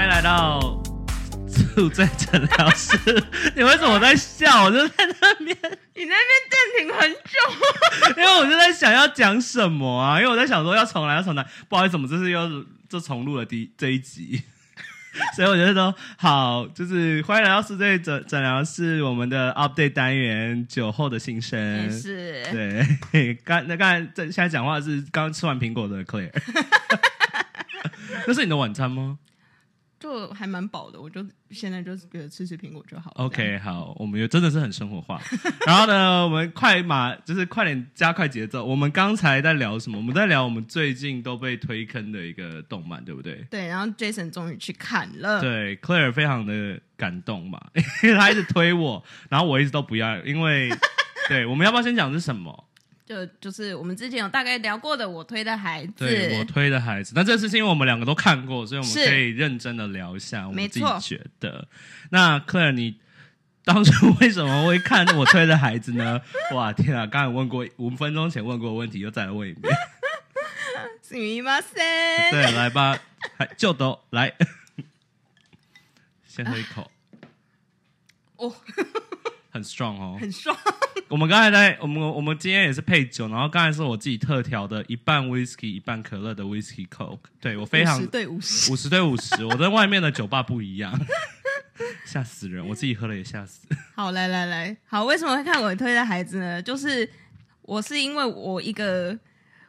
欢迎来到宿醉诊疗室。你为什么在笑？我就在那边，你那边暂停很久，因为我就在想要讲什么啊？因为我在想说要重来，要重来。不好意思，我们这次又就重录了第这一集，所以我觉得说好，就是欢迎来到宿醉诊诊疗室，我们的 update 单元酒后的心声。是对，刚那刚才在现在讲话的是刚吃完苹果的 Claire，那是你的晚餐吗就还蛮饱的，我就现在就是觉得吃吃苹果就好了。？OK，好，我们也真的是很生活化。然后呢，我们快马就是快点加快节奏。我们刚才在聊什么？我们在聊我们最近都被推坑的一个动漫，对不对？对，然后 Jason 终于去看了，对，Claire 非常的感动嘛，因 为他一直推我，然后我一直都不要，因为 对，我们要不要先讲是什么？就就是我们之前有大概聊过的，我推的孩子，对我推的孩子，那这次是因为我们两个都看过，所以我们是可以认真的聊一下我们自己没错觉得。那 Claire，你当初为什么会看我推的孩子呢？哇，天啊！刚才问过五分钟前问过的问题，又再来问一遍。すみません。对，来吧，还就都来，先喝一口，哦， 很 strong 哦。很 strong，我们刚才在我们我们今天也是配酒，然后刚才是我自己特调的一半 whisky 一半可乐的 whisky coke，对我非常50对五十，五十对五十，我跟外面的酒吧不一样，吓死人！我自己喝了也吓死。好，来来来，好，为什么会看我推的孩子呢？就是我是因为我一个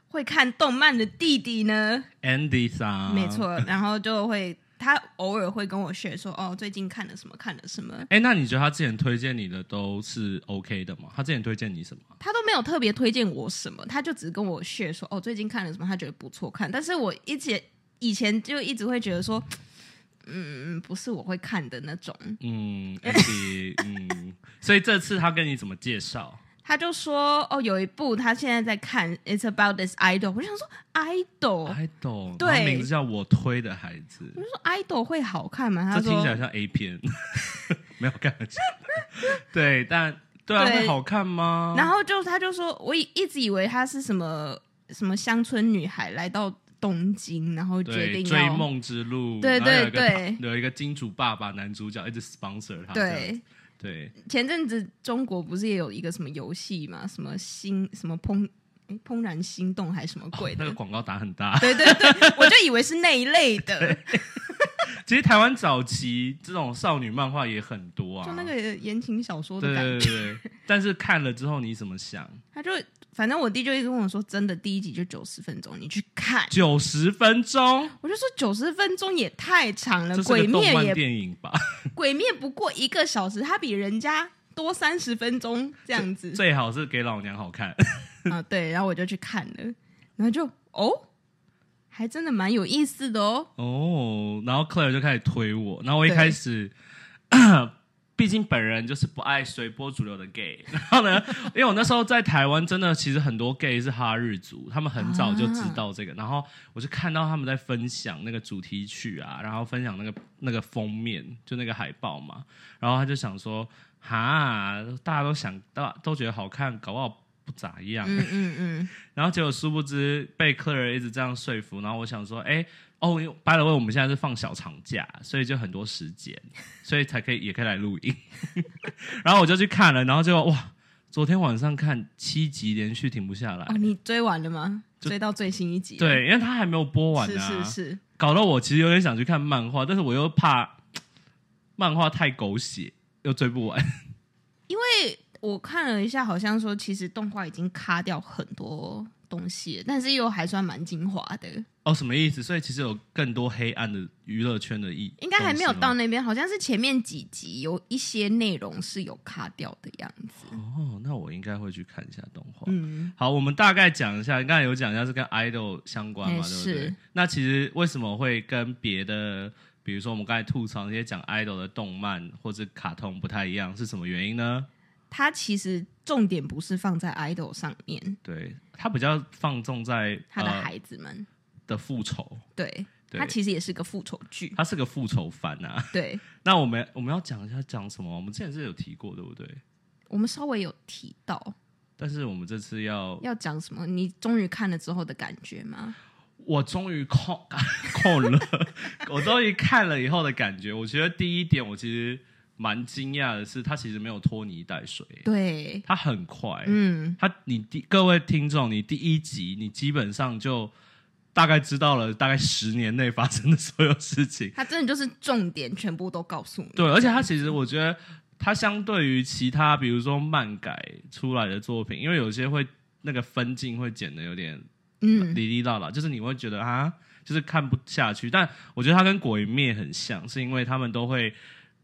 会看动漫的弟弟呢，Andy 桑，没。错，然后就会他偶尔会跟我 share 说，哦，最近看了什么，看了什么，哎，那你觉得他之前推荐你的都是 OK 的吗？他之前推荐你什么？他都没有特别推荐我什么，他就只跟我 share 说，哦，最近看了什么，他觉得不错看。但是我一直以前就一直会觉得说，嗯，不是我会看的那种。嗯所以这次他跟你怎么介绍？他就说，哦，有一部他现在在看，It's about this idol。我就想说，idol，idol，对名字叫我推的孩子，我就说 idol 会好看吗？他说听起来像 A 片，没有开玩笑。对，但对啊，对会好看吗？然后就他就说，我以一直以为他是什么什么乡村女孩来到东京，然后决对定追梦之路，对对对有一个金主爸爸男主角一直 sponsor 他，对子。对，前阵子中国不是也有一个什么游戏嘛？什么心什么怦诶怦然心动还是什么鬼的？哦那个广告打很大。对对对，我就以为是那一类的，其实台湾早期这种少女漫画也很多啊，就那个言情小说的对感觉。对对对。但是看了之后你怎么想？他就反正我弟就一直跟我说，真的第一集就九十分钟，你去看。九十分钟，我就说九十分钟也太长了，鬼灭也电影吧？鬼灭不过一个小时，它比人家多三十分钟这样子最好是给老娘好看。啊。对，然后我就去看了，然后就哦，还真的蛮有意思的哦。哦，然后 Claire 就开始推我，然后我一开始，毕竟本人就是不爱随波逐流的 gay，然后呢，因为我那时候在台湾，真的其实很多 gay 是哈日族，他们很早就知道这个，然后我就看到他们在分享那个主题曲啊，然后分享那个那个封面，就那个海报嘛，然后他就想说，哈，大家都想到都觉得好看，搞不好不咋样，嗯嗯嗯，然后结果殊不知被 Claire 一直这样说服，然后我想说，哎，哦，by the way，我们现在是放小长假，所以就很多时间，所以才可以也可以来录音。然后我就去看了，然后就哇，昨天晚上看七集连续停不下来。哦，你追完了吗？追到最新一集？对，因为他还没有播完是啊，是是，搞得我其实有点想去看漫画，但是我又怕 漫画太狗血，又追不完。因为我看了一下，好像说其实动画已经卡掉很多东西，但是又还算蛮精华的，哦，什么意思？所以其实有更多黑暗的娱乐圈的意，应该还没有到那边，好像是前面几集有一些内容是有卡掉的样子。哦，那我应该会去看一下动画。嗯，好，我们大概讲一下，刚才有讲一下是跟 idol 相关嘛，哎对不对是？那其实为什么会跟别的，比如说我们刚才吐槽那些讲 idol 的动漫或者卡通不太一样，是什么原因呢？它其实重点不是放在 idol 上面，对，它比较放纵在他的呃孩子们，的复仇，对，对它其实也是个复仇剧，它是个复仇番啊。对。那我们我们要讲一下讲什么？我们之前是有提过，对不对？我们稍微有提到但是我们这次要，要讲什么，你终于看了之后的感觉吗？我终于控控 了，我终于看了以后的感觉，我觉得第一点我其实蛮惊讶的是，它其实没有拖泥带水，对，它很快，嗯，他你第各位听众，你第一集你基本上就大概知道了大概十年内发生的所有事情。他真的就是重点全部都告诉你。对，而且他其实我觉得他相对于其他比如说漫改出来的作品，因为有些会那个分镜会剪的有点嗯，哩哩啦啦，就是你会觉得啊，就是看不下去。但我觉得他跟鬼灭很像，是因为他们都会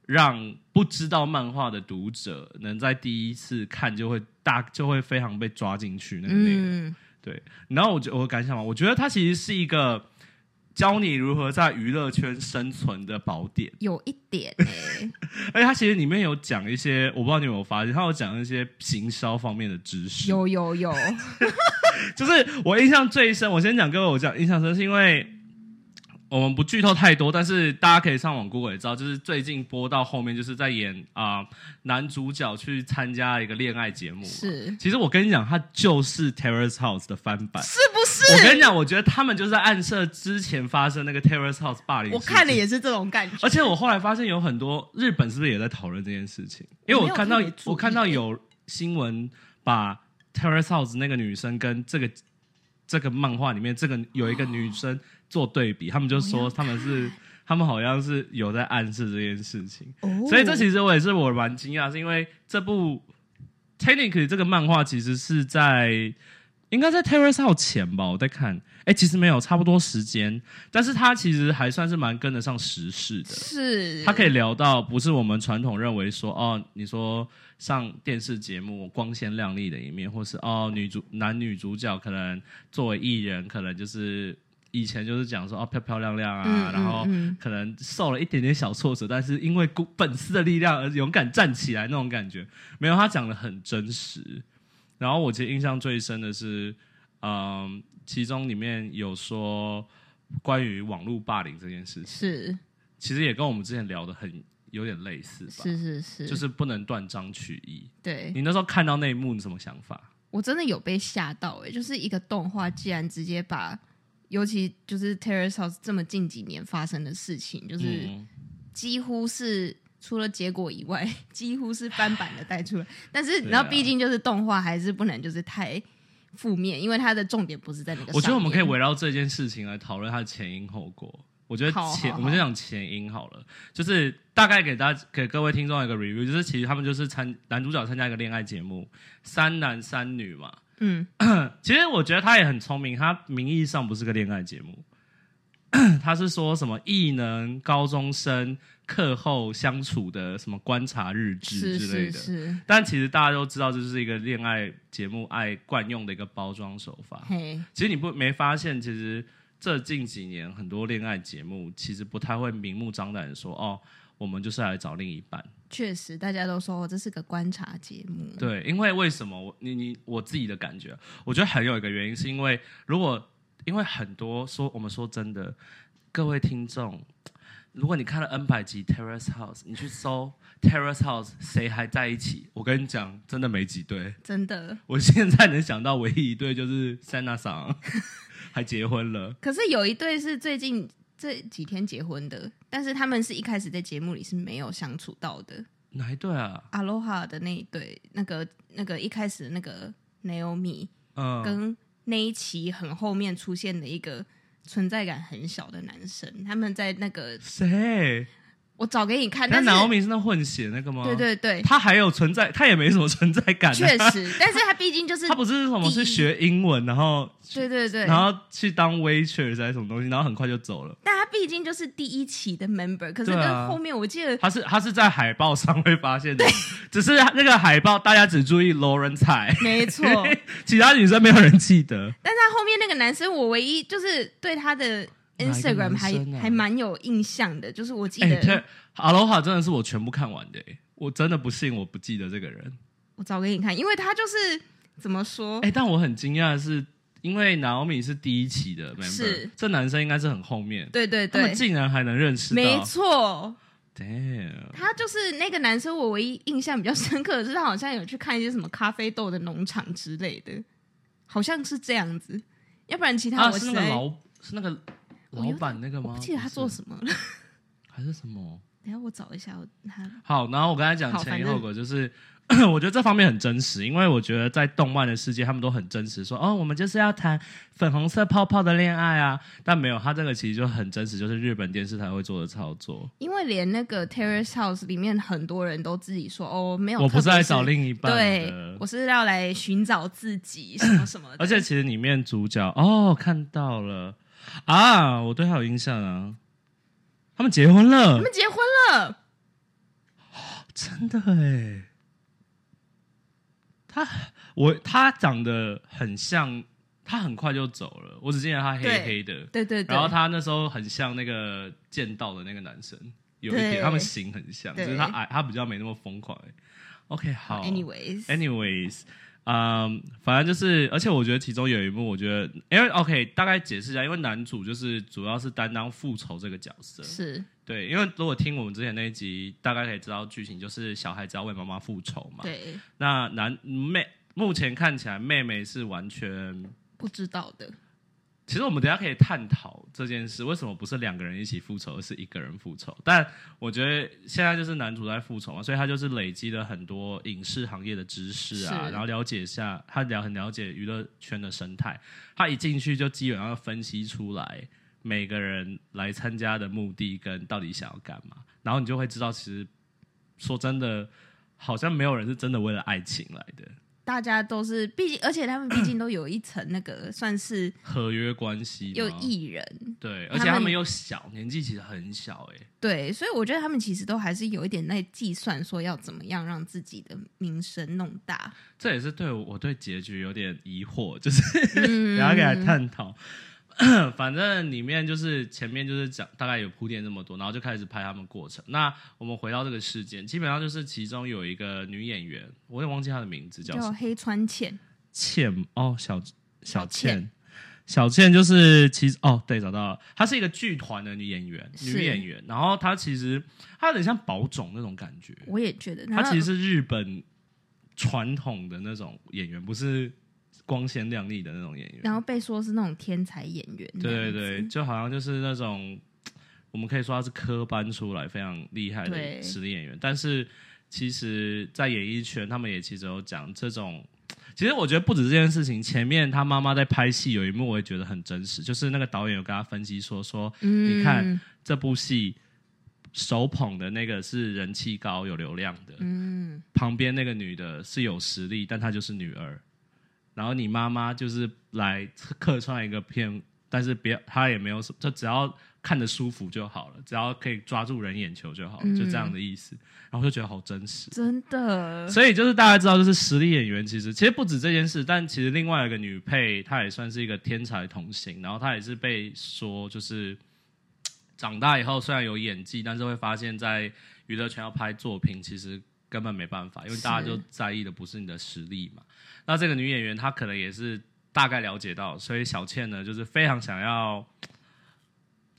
让不知道漫画的读者能在第一次看就会大就会非常被抓进去那个内容。嗯，对，然后我觉我感想嘛，我觉得它其实是一个教你如何在娱乐圈生存的宝典，有一点哎、而且它其实里面有讲一些，我不知道你有没有发现，它有讲一些行销方面的知识。有有有，就是我印象最深，我先讲各位，我讲印象深是因为我们不剧透太多，但是大家可以上网 Google 也知道，就是最近播到后面就是在演啊、男主角去参加一个恋爱节目。是其实我跟你讲，它就是 Terrace House 的翻版。是不是？我跟你讲，我觉得他们就是在暗示之前发生那个 Terrace House 霸凌。我看了，也是这种感觉。而且我后来发现有很多日本是不是也在讨论这件事情？因为我看到我我看到有新闻把 Terrace House 那个女生跟这个这个漫画里面这个有一个女生做对比，他们就说他们是他们好像是有在暗示这件事情。哦。所以这其实我也是我蛮惊讶，是因为这部 technically 这个漫画其实是在应该在 Terrace House 前吧，我在看，哎，其实没有，差不多时间，但是他其实还算是蛮跟得上时事的。是他可以聊到不是我们传统认为说哦，你说上电视节目光鲜亮丽的一面，或是哦女主男女主角可能作为艺人，可能就是以前就是讲说哦漂漂亮亮啊，嗯然后可能受了一点点小挫折，但是因为孤本丝的力量而勇敢站起来那种感觉，没有他讲的很真实。然后我其实印象最深的是，嗯，其中里面有说关于网络霸凌这件事情。是其实也跟我们之前聊的很有点类似吧，是是是，就是不能断章取义。对你那时候看到那一幕，你什么想法？我真的有被吓到哎、就是一个动画竟然直接把，尤其就是 Terrace House 这么近几年发生的事情，就是嗯几乎是。除了结果以外，几乎是翻版的带出来。但是，然后毕竟就是动画，还是不能就是太负面，因为它的重点不是在那个上。我觉得我们可以围绕这件事情来讨论它的前因后果。我觉得前，我们先讲前因好了，就是大概给大家给各位听众一个 review，就是其实他们就是参男主角参加一个恋爱节目，三男三女嘛。嗯，其实我觉得他也很聪明，他名义上不是个恋爱节目，他是说什么异能高中生课后相处的什么观察日志之类的。是是，但其实大家都知道，这是一个恋爱节目爱惯用的一个包装手法。嘿，其实你不没发现，其实这近几年很多恋爱节目其实不太会明目张胆地说哦，我们就是来找另一半。确实大家都说哦这是个观察节目。对，因为为什么我你你我自己的感觉，我觉得很有一个原因，是因为如果因为很多说我们说真的，各位听众，如果你看了 N 百集 Terrace House，你去搜 Terrace House 谁还在一起，我跟你讲，真的没几对。真的。我现在能想到唯一一对就是 Sana 桑，还结婚了。可是有一对是最近这几天结婚的，但是他们是一开始在节目里是没有相处到的。哪一对啊？Aloha 的那一对，那个那个一开始那个 Naomi 嗯，跟那一期很后面出现的一个存在感很小的男生，他们在那个谁？我找给你看，那但是 Naomi 是那混血那个吗？对，对对，他还有存在，他也没什么存在感、啊。确实，但是他毕竟就是他不是什么去学英文，然后对对对，然后去当 waitress 还是什么东西，然后很快就走了。但他毕竟就是第一期的 member，可是跟后面我记得他是他是在海报上会发现的，只是那个海报大家只注意 Lauren 彩，没错，其他女生没有人记得。但是他后面那个男生，我唯一就是对他的 Instagram 还、啊？还蛮有印象的，就是我记哎、得、这 Aloha 真的是我全部看完的、哎我真的不信我不记得这个人。我找给你看，因为他就是怎么说，哎、但我很惊讶的是，因为 Naomi 是第一期的 member，是。这男生应该是很后面，对对他们对，竟然还能认识。没错，，Damn，他就是那个男生，我唯一印象比较深刻的是，他好像有去看一些什么咖啡豆的农场之类的，好像是这样子，要不然其他啊，我是那个老是那个老板那个吗？我不记得他做是什么了。还是什么？等下我找一下我他好，然后我刚才讲前因后果，就是 我觉得这方面很真实，因为我觉得在动漫的世界，他们都很真实，说哦，我们就是要谈粉红色泡泡的恋爱啊，但没有，他这个其实就很真实，就是日本电视台会做的操作。因为连那个 Terrace House 里面很多人都自己说哦，没有，我不是来找另一半对，，我是要来寻找自己什么什么的。而且其实里面主角哦看到了啊，我对他有印象啊，他们结婚了。他，们结婚了，真的哎，他我他长得很像，他很快就走了，我只记得他黑黑的，对对对，然后他那时候很像那个剑道的那个男生，有一点他们型很像，只是他矮，他比较没那么疯狂。OK，好。anyways，Anyways，嗯，反正就是，而且我觉得其中有一幕，我觉得，因为 OK，大概解释一下，因为男主就是主要是担当复仇这个角色，是。对，因为如果听我们之前那一集，大概可以知道剧情，就是小孩子要为妈妈复仇嘛。对。那男妹目前看起来妹妹是完全，不知道的，其实我们等下可以探讨这件事，为什么不是两个人一起复仇，而是一个人复仇？但我觉得现在就是男主在复仇嘛，所以他就是累积了很多影视行业的知识啊，然后了解一下，他了很了解娱乐圈的生态，他一进去就基本上分析出来每个人来参加的目的跟到底想要干嘛，然后你就会知道，其实说真的，好像没有人是真的为了爱情来的。大家都是，毕竟而且他们毕竟都有一层那个 算是合约关系吗有艺人，对，而且他们又小，年纪其实很小哎、对，所以我觉得他们其实都还是有一点在计算，说要怎么样让自己的名声弄大。这也是对我我对结局有点疑惑，就是嗯等一下给他探讨。反正里面就是前面就是讲大概有铺垫这么多，然后就开始拍他们过程。那我们回到这个事件，基本上就是其中有一个女演员，我也忘记她的名字叫什么叫黑川茜，茜哦，小小小倩倩，小倩就是其实哦，对，找到了，她是一个剧团的女演员，女演员。然后她其实她有点像宝冢那种感觉，我也觉得她其实是日本传统的那种演员，不是光鲜亮丽的那种演员。然后被说是那种天才演员，对对对，，就好像就是那种我们可以说他是科班出来非常厉害的实力演员，但是其实，在演艺圈，他们也其实有讲这种。其实我觉得不止这件事情，前面他妈妈在拍戏有一幕，我也觉得很真实，就是那个导演有跟他分析说说，嗯你看这部戏手捧的那个是人气高、有流量的，嗯，旁边那个女的是有实力，但她就是女二。然后你妈妈就是来客串一个片，但是别她也没有什么，就只要看着舒服就好了，只要可以抓住人眼球就好了，嗯就这样的意思。然后就觉得好真实。真的，所以就是大家知道，就是实力演员其实其实不止这件事，但其实另外一个女配她也算是一个天才童星，然后她也是被说就是长大以后虽然有演技，但是会发现在娱乐圈要拍作品，其实根本没办法，因为大家就在意的不是你的实力嘛。那这个女演员她可能也是大概了解到，所以小倩呢就是非常想要。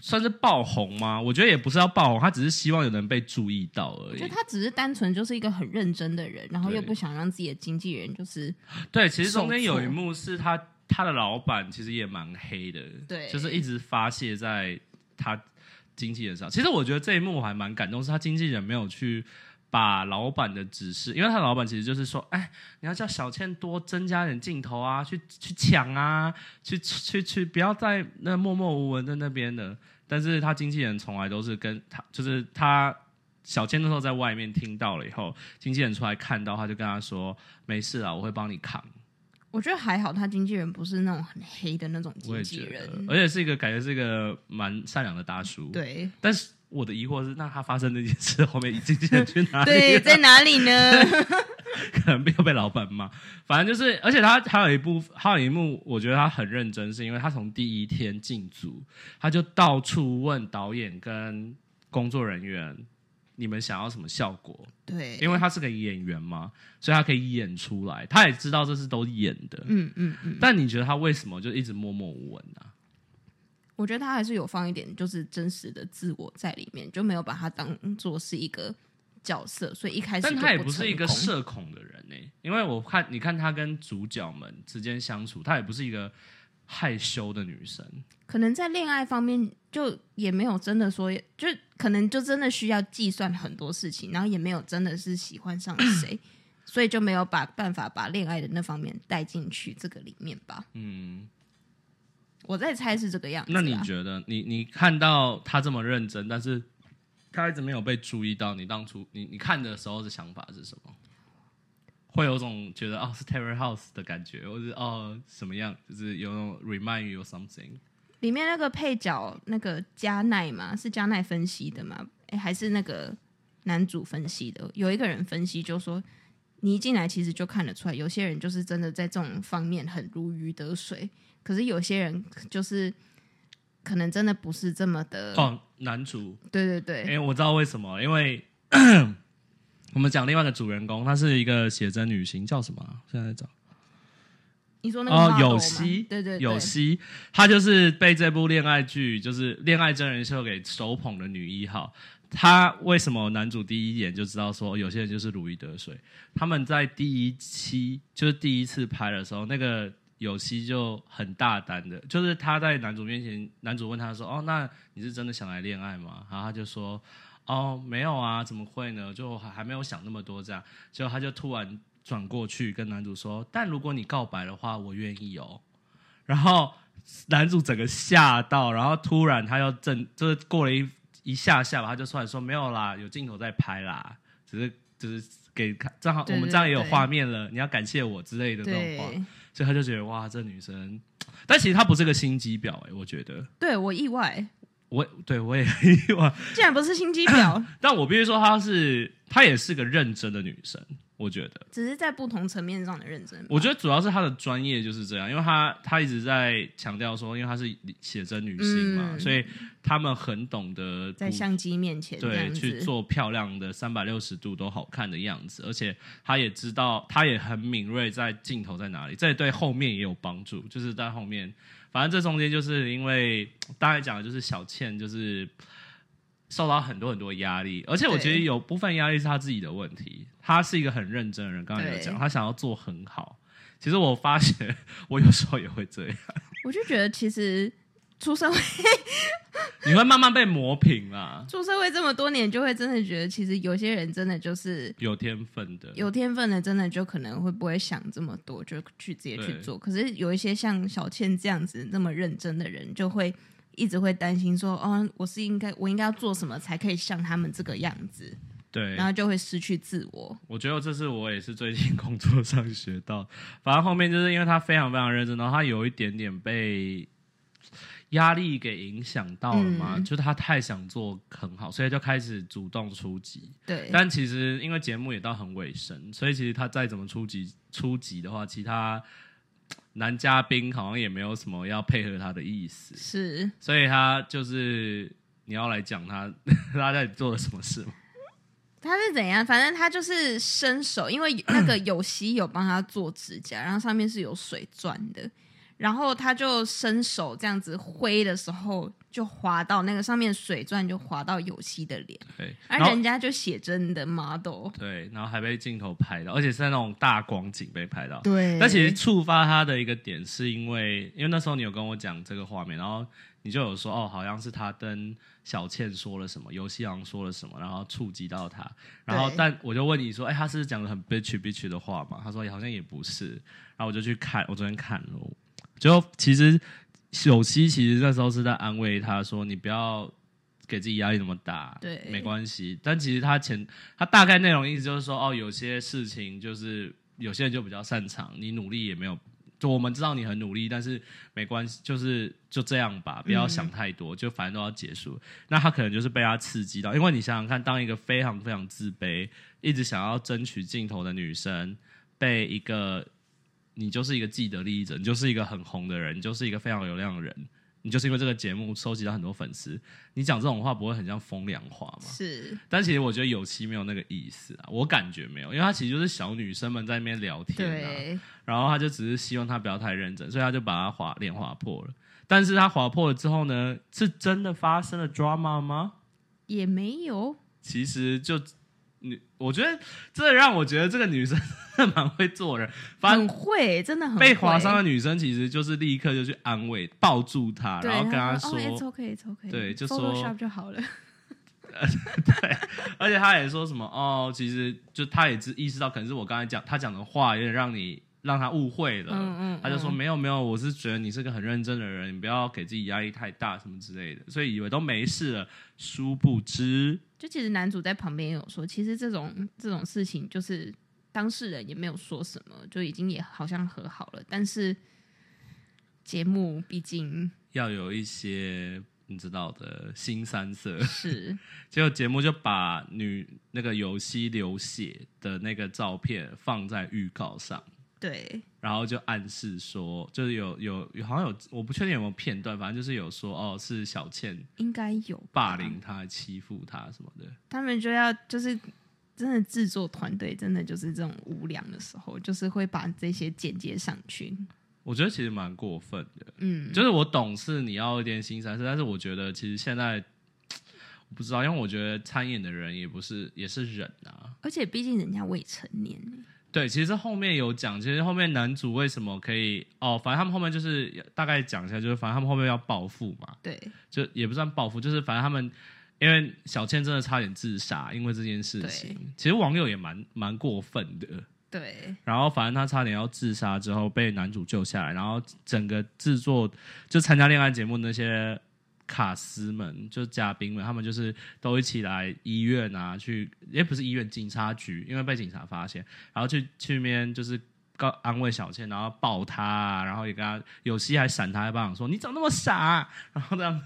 算是爆红吗？我觉得也不是要爆红，她只是希望有人被注意到而已我觉得。他只是单纯就是一个很认真的人，然后又不想让自己的经纪人就是对，其实中间有一幕是她她的老板其实也蛮黑的，对就是一直发泄在她经纪人上。其实我觉得这一幕我还蛮感动，是她经纪人没有去把老板的指示，因为他老板其实就是说，哎，你要叫小倩多增加点镜头啊，去去抢啊，去去去，不要在那默默无闻在那边的。但是他经纪人从来都是跟他，就是他小倩那时候在外面听到了以后，经纪人出来看到，他就跟他说：“没事啊，我会帮你扛。我觉得还好，他经纪人不是那种很黑的那种”经纪人，，而且是一个感觉是一个蛮善良的大叔。，对但是我的疑惑是，那他发生那件事后面经纪人去哪里对，在哪里呢？可能又被老板骂。反正就是，而且他还有一部，还有一幕，我觉得他很认真，是因为他从第一天进组，他就到处问导演跟工作人员，你们想要什么效果？对，因为他是个演员嘛，所以他可以演出来，他也知道这是都演的。嗯嗯嗯，但你觉得他为什么就一直默默无闻呢、我觉得他还是有放一点就是真实的自我在里面，就没有把他当做是一个角色，所以一开始但就他也不是一个社恐的人呢、因为我看你看他跟主角们之间相处，他也不是一个害羞的女生。可能在恋爱方面，就也没有真的说，就可能就真的需要计算很多事情，然后也没有真的是喜欢上 谁，所以就没有把办法把恋爱的那方面带进去这个里面吧。嗯，我在猜是这个样子。那你觉得，你你看到他这么认真，但是他一直没有被注意到，你当初你你看的时候的想法是什么？会有种觉得哦是 Terror House 的感觉，或是哦什么样，就是有那种 remind you of something。里面那个配角那个加奈嘛，是加奈分析的嘛？哎，还是那个男主分析的？有一个人分析就说，你一进来其实就看得出来，有些人就是真的在这种方面很如鱼得水，可是有些人就是可能真的不是这么的。哦，男主，对对对，因为我知道为什么，因为 我们讲另外一个主人公，她是一个写真女星，叫什么啊？现在在找。你说那个哦，有希，对对对有希，她就是被这部恋爱剧，就是恋爱真人秀给手捧的女一号。他为什么男主第一眼就知道说有些人就是如鱼得水？他们在第一期就是第一次拍的时候，那个有希就很大胆的，就是他在男主面前，男主问他说：“哦，那你是真的想来恋爱吗？”然后他就说：“哦，没有啊，怎么会呢？就还还没有想那么多这样。”结果他就突然转过去跟男主说：“但如果你告白的话，我愿意哦。”然后男主整个吓到，然后突然他又正就是过了一一下下吧，他就出来说：“没有啦，有镜头在拍啦，只是只是给看，正好我们这样也有画面了，你要感谢我之类的这种话。”所以他就觉得哇，这女生，但其实她不是个心机婊哎、我觉得。对，我意外，我对我也很意外，竟然不是心机婊，但我必须说她是她也是个认真的女生，我觉得。只是在不同层面上的认真。我觉得主要是她的专业就是这样，因为她她一直在强调说，因为她是写真女性嘛，嗯所以他们很懂得在相机面前这对，去做漂亮的三百六十度都好看的样子，而且她也知道，她也很敏锐在镜头在哪里，这对后面也有帮助。就是在后面，反正这中间就是因为大概讲的就是小倩就是受到很多很多压力，而且我觉得有部分压力是他自己的问题。他是一个很认真的人，刚才有讲，他想要做很好。其实我发现我有时候也会这样，我就觉得其实出社会 你会慢慢被磨平啦，出社会这么多年，就会真的觉得，其实有些人真的就是有天分的，有天分的，真的就可能会不会想这么多，就去直接去做。可是有一些像小倩这样子那么认真的人，就会一直会担心说，哦，我是应该我应该要做什么才可以像他们这个样子，对，然后就会失去自我。我觉得这是我也是最近工作上学到，反正后面就是因为他非常非常认真，然后他有一点点被压力给影响到了嘛，嗯就是他太想做很好，所以就开始主动出击。对，但其实因为节目也到很尾声，所以其实他再怎么出击出击的话，其他男嘉宾好像也没有什么要配合他的意思，是所以他就是你要来讲他 他在做了什么事吗？他是怎样？反正他就是伸手，因为那个有希有帮他做指甲，然后上面是有水钻的，然后他就伸手这样子挥的时候，就滑到那个上面水钻，就滑到有希的脸，对，而人家就写真的 model，对，然后还被镜头拍到，而且是在那种大光景被拍到。对但其实触发他的一个点，是因为因为那时候你有跟我讲这个画面，然后你就有说哦，好像是他跟小倩说了什么，游戏王说了什么，然后触及到他。然后但我就问你说，哎，他是讲的很 bitch bitch 的话嘛？他说好像也不是。然后我就去看，我昨天看了，就其实有希其实那时候是在安慰他说，你不要。给自己压力那么大，对没关系。但其实他前他大概内容意思就是说，哦，有些事情就是有些人就比较擅长，你努力也没有，就我们知道你很努力，但是没关系，就是就这样吧，不要想太多，就反正都要结束。那他可能就是被他刺激到，因为你想想看，当一个非常非常自卑，一直想要争取镜头的女生，被一个你就是一个既得利益者，你就是一个很红的人，你就是一个非常有流量的人。你就是因为这个节目收集到很多粉丝，你讲这种话不会很像风凉话吗？是但其实我觉得有其没有那个意思啊，我感觉没有，因为他其实就是小女生们在那边聊天啊，对，然后他就只是希望他不要太认真，所以他就把他划脸划破了。但是他划破了之后呢，是真的发生了 drama 吗？也没有，其实就女，我觉得这让我觉得这个女生 蛮会做人。反很会，真的很被划伤的女生其实就是立刻就去安慰、抱住她，对然后跟她说、说，哦、，It's It's 对就说 Photoshop 就好了。而且她也说什么哦，其实就她也知意识到，可能是我刚才讲她讲的话有点让你让她误会了。嗯嗯，他就说嗯没有没有，我是觉得你是个很认真的人，你不要给自己压力太大什么之类的，所以以为都没事了，殊不知就其实男主在旁边也有说，其实这种这种事情就是当事人也没有说什么，就已经也好像和好了，但是节目毕竟要有一些你知道的新三色。是 结果节目就把女那个游戏流血的那个照片放在预告上，对然后就暗示说，就是有有有好像有我不确定有没有片段，反正就是有说哦是小倩应该有霸凌他、欺负他什么的。他们就要就是真的制作团队真的就是这种无良的时候，就是会把这些剪接上去。我觉得其实蛮过分的。嗯，就是我懂是你要一点新三色，但是我觉得其实现在 我不知道，因为我觉得参演的人也不是也是人啊。而且毕竟人家未成年，对，其实后面有讲，其实后面男主为什么可以哦，反正他们后面就是大概讲一下，就是反正他们后面要报复嘛，对。就也不算报复，就是反正他们因为小倩真的差点自杀，因为这件事情，其实网友也蛮蛮过分的。对。然后反正他差点要自杀之后被男主救下来，然后整个制作就参加恋爱节目那些卡司们，就是嘉宾们，他们就是都一起来医院啊，去也不是医院，警察局，因为被警察发现，然后去去那边就是告安慰小倩，然后抱她啊，然后也跟她有戏还闪她一巴掌说你怎么那么傻啊、然后这样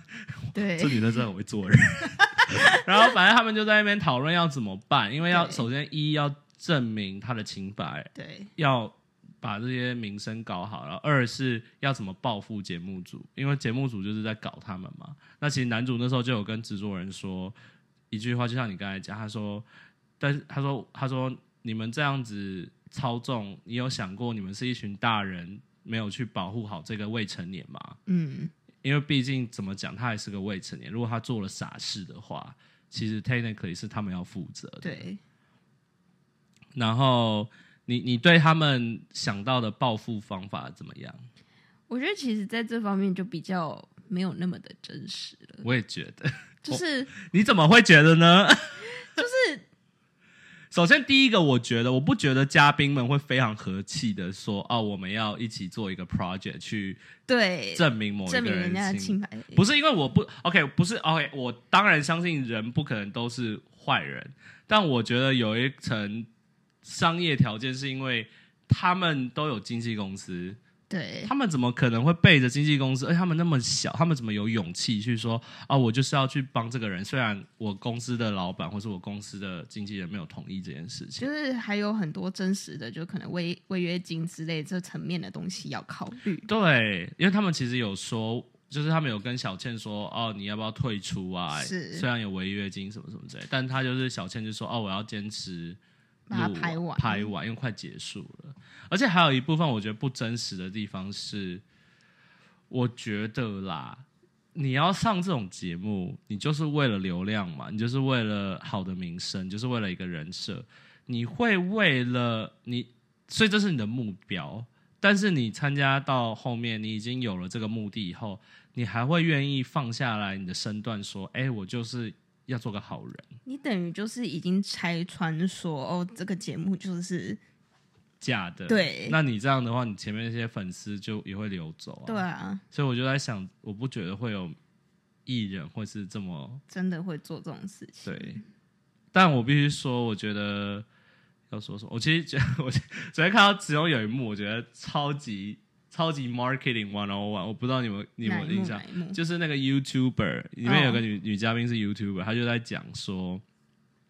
对。这女的真的很会做人。然后反正他们就在那边讨论要怎么办，因为要首先一要证明她的清白，对。要把这些名声搞好，然后二是要怎么报复节目组，因为节目组就是在搞他们嘛。那其实男主那时候就有跟制作人说一句话，就像你刚才讲，他说，但是他说他说你们这样子操纵，你有想过你们是一群大人，没有去保护好这个未成年吗？嗯因为毕竟怎么讲，他还是个未成年，如果他做了傻事的话，其实 technically 是他们要负责的。对，然后你你对他们想到的报复方法怎么样？我觉得其实在这方面就比较没有那么的真实了，我也觉得，就是你怎么会觉得呢？就是 首先第一个，我觉得我不觉得嘉宾们会非常和气的说，哦，我们要一起做一个 project 去对证明某一个证明人家的清清白，不是因为我不 OK，不是 OK，我当然相信人不可能都是坏人，但我觉得有一层商业条件是因为他们都有经纪公司，对他们怎么可能会背着经纪公司？而且他们那么小，他们怎么有勇气去说啊？我就是要去帮这个人，虽然我公司的老板或是我公司的经纪人没有同意这件事情。就是还有很多真实的，就可能违违约金之类这层面的东西要考虑。对，因为他们其实有说，就是他们有跟小倩说，哦，你要不要退出啊？是虽然有违约金什么什么之类，但他就是小倩就说，哦，我要坚持把它录拍完拍完，因为快结束了。而且还有一部分我觉得不真实的地方是，我觉得啦，你要上这种节目，你就是为了流量嘛，你就是为了好的名声，就是为了一个人设，你会为了你，所以这是你的目标。但是你参加到后面，你已经有了这个目的以后，你还会愿意放下来你的身段，说：“哎、我就是要做个好人。你等于就是已经拆穿说，哦，这个节目就是”假的，对那你这样的话，你前面那些粉丝就也会流走啊。对啊，所以我就在想，我不觉得会有艺人会是这么真的会做这种事情。对，但我必须说，我觉得要说什么，我其实觉得我昨天看到其中有一幕，我觉得超级超级 marketing one on one，我不知道你们你有没哪一幕有印象？就是那个 YouTuber 里面有个女、女嘉宾是 YouTuber，她就在讲说，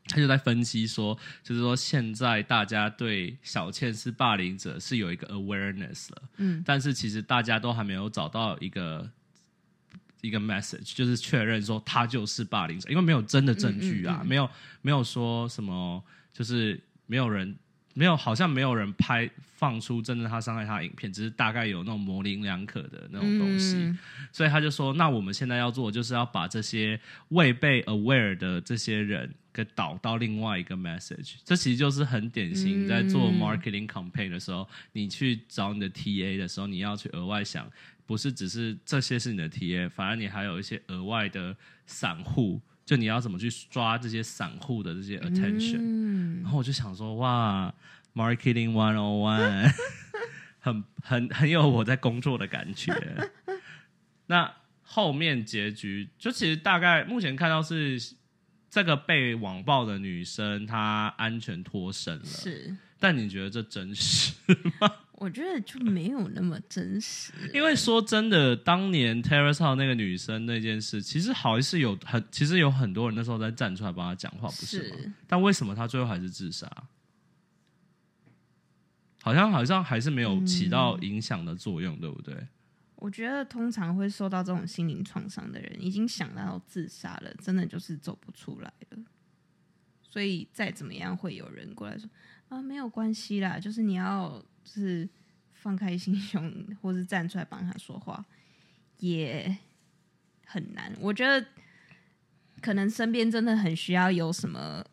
她就在分析说，就是说现在大家对小倩是霸凌者是有一个 awareness 了，嗯，但是其实大家都还没有找到一个一个 message，就是确认说他就是霸凌者，因为没有真的证据啊，嗯嗯嗯。没有没有说什么，就是没有人没有，好像没有人拍放出真正他伤害他的影片，只是大概有那种模棱两可的那种东西。嗯所以他就说，那我们现在要做的就是要把这些未被 aware 的这些人给导到另外一个 message。这其实就是很典型，嗯在做 marketing campaign 的时候，你去找你的 TA 的时候，你要去额外想，不是只是这些是你的 TA，反而你还有一些额外的散户，就你要怎么去抓这些散户的这些 attention。嗯然后我就想说，哇，marketing one on one，很很很有我在工作的感觉。那后面结局就其实大概目前看到是这个被网暴的女生她安全脱身了，是，但你觉得这真实？我觉得就没有那么真实，因为说真的，当年 Terrace House 那个女生那件事，其实好像是有很，其实有很多人那时候在站出来帮她讲话，不是吗？是但为什么她最后还是自杀？好像好像还是没有起到影响的作用，对不对？我觉得通常会受到这种心灵创伤的人，已经想到自杀了，真的就是走不出来了。所以再怎么样，会有人过来说啊，没有关系啦，就是你要就是放开心胸，或是站出来帮他说话，也很难。我觉得可能身边真的很需要有什么，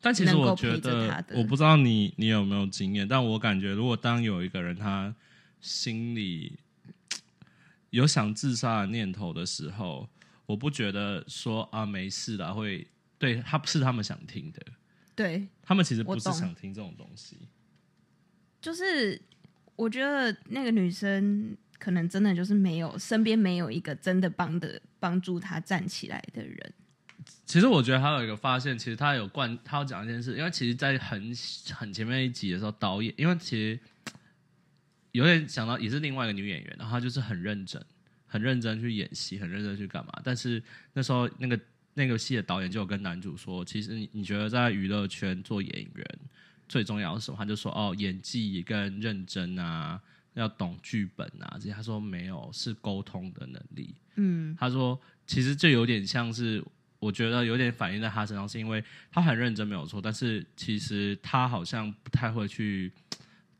但其实我觉得，的我不知道你你有没有经验，但我感觉如果当有一个人他心里有想自杀的念头的时候，我不觉得说啊没事啦，会对他不是他们想听的，对，他们其实不是想听这种东西。就是我觉得那个女生可能真的就是没有身边没有一个真的帮的帮助她站起来的人。其实我觉得还有一个发现，其实他有贯，他要讲一件事，因为其实，在很很前面一集的时候，导演因为其实有点想到，也是另外一个女演员，然后她就是很认真，很认真去演戏，很认真去干嘛。但是那时候那个那个戏的导演就有跟男主说，其实你你觉得在娱乐圈做演员最重要的是什么？他就说哦，演技跟认真啊，要懂剧本啊这些。他说没有，是沟通的能力。嗯，他说，其实这有点像是，我觉得有点反映在他身上，是因为他很认真没有错，但是其实他好像不太会去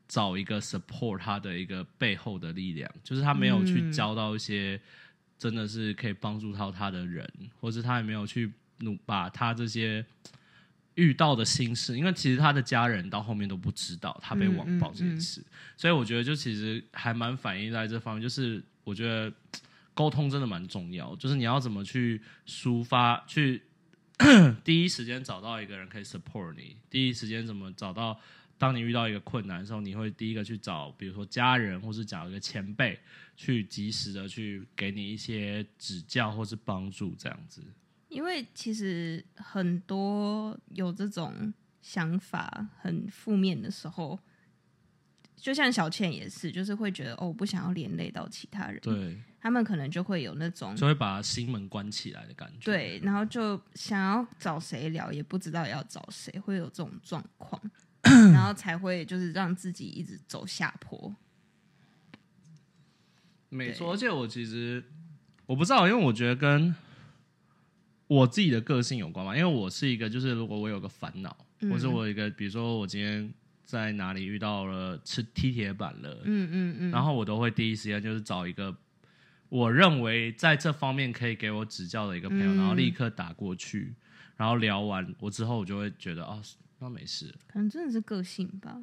找一个 support 他的一个背后的力量，就是他没有去交到一些真的是可以帮助到他的人，或是他也没有去努把他这些。遇到的心事，因为其实他的家人到后面都不知道他被网暴这件事，所以我觉得就其实还蛮反映在这方面，就是我觉得沟通真的蛮重要，就是你要怎么去抒发，去 第一时间找到一个人可以 support 你，第一时间怎么找到，当你遇到一个困难的时候，你会第一个去找，比如说家人，或是找一个前辈，去及时的去给你一些指教或是帮助，这样子。因为其实很多有这种想法很负面的时候，就像小倩也是，就是会觉得哦，我不想要连累到其他人，对，他们可能就会有那种就会把心门关起来的感觉。，对，然后就想要找谁聊，也不知道要找谁，会有这种状况，然后才会就是让自己一直走下坡。没错。而且我其实我不知道，因为我觉得跟我自己的个性有关嘛。因为我是一个，就是如果我有个烦恼，或者我有一个，比如说我今天在哪里遇到了吃踢铁板了，嗯嗯嗯，然后我都会第一时间就是找一个我认为在这方面可以给我指教的一个朋友，嗯然后立刻打过去，然后聊完我之后，我就会觉得哦，那没事。可能真的是个性吧。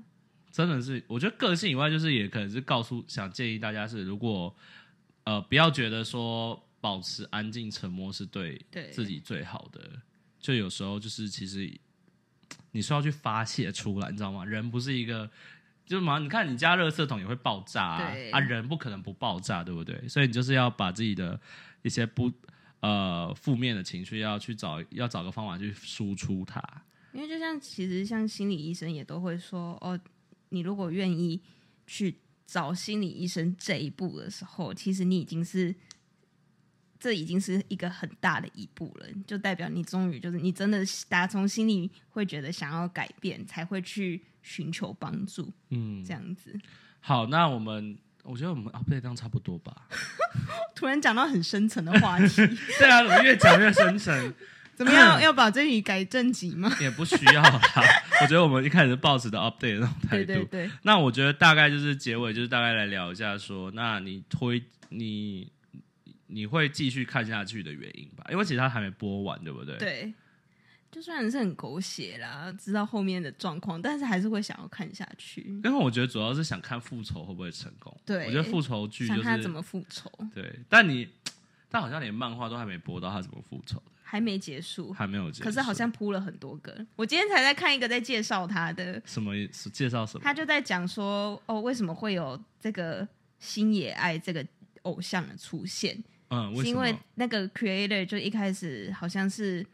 真的是，我觉得个性以外，就是也可能是告诉想建议大家是，如果呃不要觉得说保持安静沉默是对对自己最好的，就有时候就是其实你是要去发泄出来，你知道吗？人不是一个。就是嘛，你看你家热色桶也会爆炸啊，啊，人不可能不爆炸，对不对？所以你就是要把自己的一些不呃负面的情绪，要去找要找个方法去输出它。因为就像其实像心理医生也都会说，哦，你如果愿意去找心理医生这一步的时候，其实你已经是这已经是一个很大的一步了，就代表你终于就是你真的打从心里会觉得想要改变，才会去寻求帮助，嗯，这样子。好，那我们我觉得我们 update 这样差不多吧。突然讲到很深层的话题，对啊，怎么越讲越深沉？怎么样？要把这里改正级吗？也不需要啦。我觉得我们一开始抱持的 update 的那种态度。对对对，那我觉得大概就是结尾，就是大概来聊一下说，那你推你你会继续看下去的原因吧？因为其实它还没播完，对不对？。对，就算是很狗血啦，知道后面的状况，但是还是会想要看下去，因为我觉得主要是想看复仇会不会成功。对我觉得复仇剧就是他怎么复仇，对，但你但好像连漫画都还没播到他怎么复仇的，还没结束。还没有结束。可是好像铺了很多个，我今天才在看一个在介绍他的，什么介绍什么？他就在讲说，哦，为什么会有这个星野爱这个偶像的出现？为？因为那个 creator 就一开始好像是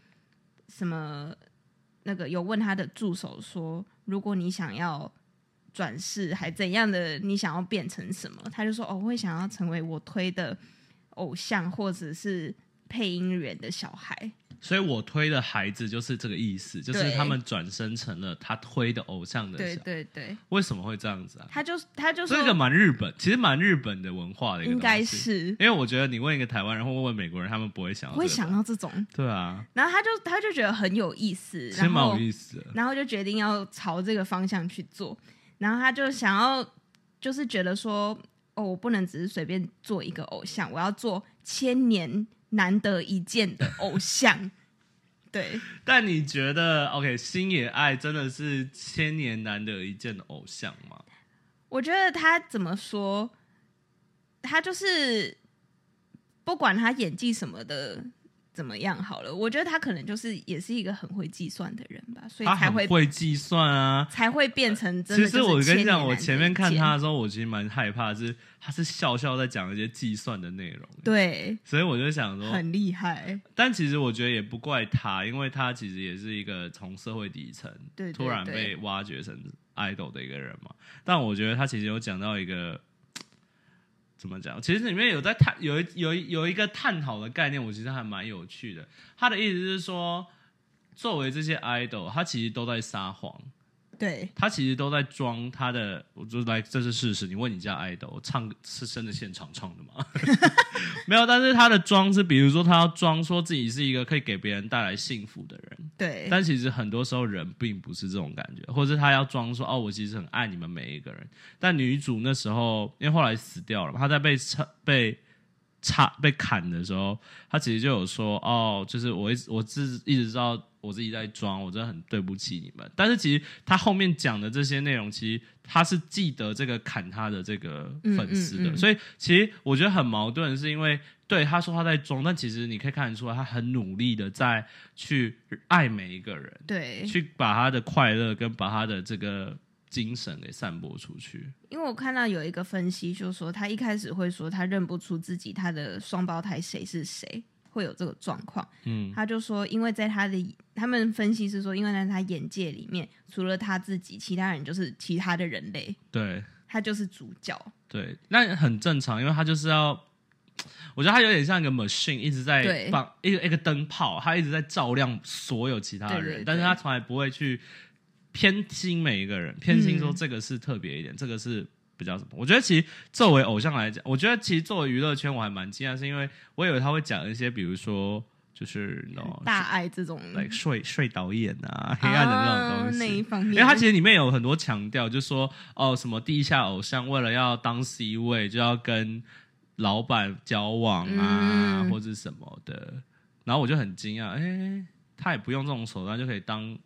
什么那个有问他的助手说，如果你想要转世还怎样的，你想要变成什么？他就说哦，我会想要成为我推的偶像或者是配音员的小孩。所以我推的孩子就是这个意思，就是他们转身成了他推的偶像的对小。对对，为什么会这样子啊？他就他就是这个蛮日本，其实蛮日本的文化的一个应该是因为我觉得你问一个台湾人或问问美国人，他们不会想会想。到这种，对啊，然后他就他就觉得很有意思，其实蛮有意思的。然后就决定要朝这个方向去做。然后他就想要，就是觉得说，哦，我不能只是随便做一个偶像，我要做千年难得一见的偶像。对，但你觉得，OK，星野爱真的是千年难得一见的偶像吗？我觉得他怎么说，他就是不管他演技什么的怎么样好了，我觉得他可能就是也是一个很会计算的人吧，所以才会会计算啊。才会变成真的。其实我跟你讲，我前面看他的时候，我其实蛮害怕，是他是笑笑在讲一些计算的内容，对所以我就想说，很厉害，但其实我觉得也不怪他，因为他其实也是一个从社会底层突然被挖掘成 idol 的一个人嘛。但我觉得他其实有讲到一个怎么讲，其实里面有在探有有有一个探讨的概念，我其实还蛮有趣的。他的意思是说，作为这些 idol，他其实都在撒谎。对他其实都在装他的，我就来，这是事实。你问你家 idol 唱是真的现场唱的吗？没有，但是他的装是，比如说他要装说自己是一个可以给别人带来幸福的人，对，但其实很多时候人并不是这种感觉，或者是他要装说哦，我其实很爱你们每一个人。但女主那时候因为后来死掉了嘛，她在被插被插被砍的时候，她其实就有说哦，就是我一直我自一直知道我自己在装，我真的很对不起你们。但是其实他后面讲的这些内容，其实他是记得这个砍他的这个粉丝的，嗯嗯嗯所以其实我觉得很矛盾，是因为对他说他在装，但其实你可以看得出来，他很努力的在去爱每一个人。对，去把他的快乐跟把他的这个精神给散播出去。因为我看到有一个分析，就是说他一开始会说他认不出自己他的双胞胎谁是谁，会有这个状况。嗯，他就说，因为在他的他们分析是说，因为在他眼界里面，除了他自己，其他人就是其他的人类，对他就是主角。对，那很正常，因为他就是要，我觉得他有点像一个 machine，一直在放一个一个灯泡，他一直在照亮所有其他的人，但是他从来不会去偏心每一个人，偏心说嗯这个是特别一点，这个是。比较什么？我觉得其实作为偶像来讲，我觉得其实作为娱乐圈，我还蛮惊讶，是因为我以为他会讲一些，比如说就是那种大爱这种来睡睡导演啊，黑暗的那种东西。啊那一方面，因为他其实里面有很多强调，就说哦，什么地下偶像为了要当 C 位，就要跟老板交往啊，嗯或者什么的。然后我就很惊讶，哎，他也不用这种手段就可以当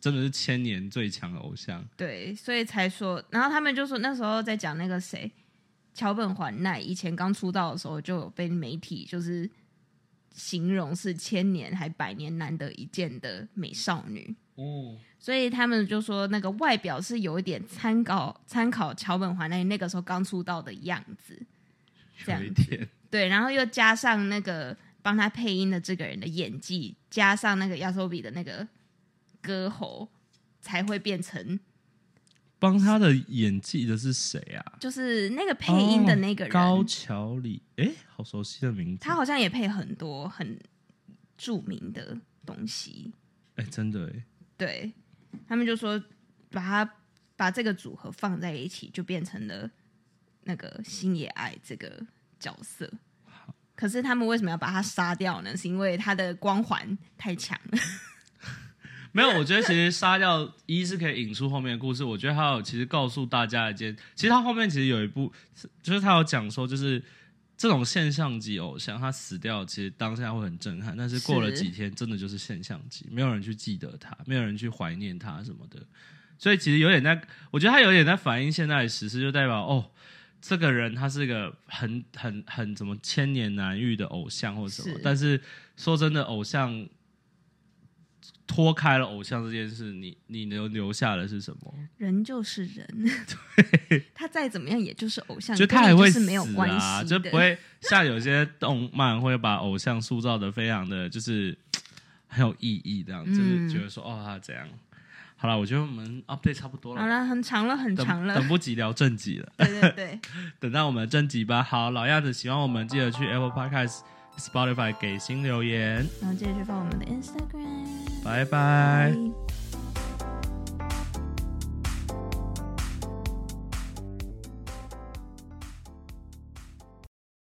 真的是千年最强的偶像。对，所以才说，然后他们就说那时候在讲那个谁，桥本环奈以前刚出道的时候就有被媒体就是形容是千年还百年难得一见的美少女，哦，所以他们就说那个外表是有一点参考参考桥本环奈那个时候刚出道的样子，这样有一点，对，然后又加上那个帮他配音的这个人的演技，加上那个亚索比的那个歌喉，才会变成帮他的演技的是谁啊？就是那个配音的那个人，哦高桥里，哎，好熟悉的名字。他好像也配很多很著名的东西。哎，真的哎，对他们就说，把他把这个组合放在一起，就变成了那个星野爱这个角色。可是他们为什么要把他杀掉呢？是因为他的光环太强了。没有，我觉得其实杀掉一是可以引出后面的故事。我觉得还有其实告诉大家一件，其实他后面其实有一部，就是他有讲说，就是这种现象级偶像他死掉，其实当下会很震撼，但是过了几天，真的就是现象级，没有人去记得他，没有人去怀念他什么的。所以其实有点在，我觉得他有点在反映现在的时事，就代表哦，这个人他是一个很很很怎么千年难遇的偶像或什么是。但是说真的，偶像脱开了偶像这件事，你你留留下的是什么？人就是人，对他再怎么样也就是偶像，就他还会死是没有关啊，系的就不会像有些动漫会把偶像塑造的非常的就是很有意义，这样、就是嗯觉得说哦他这样。好了，我觉得我们 update 差不多了，好了，很长了，很等长了等。不及聊正集了，对对对，等到我们正集吧。好，老样子，喜欢我们记得去 Apple Podcast、Spotify 给新留言，然后记得去放我们的 Instagram。拜拜。拜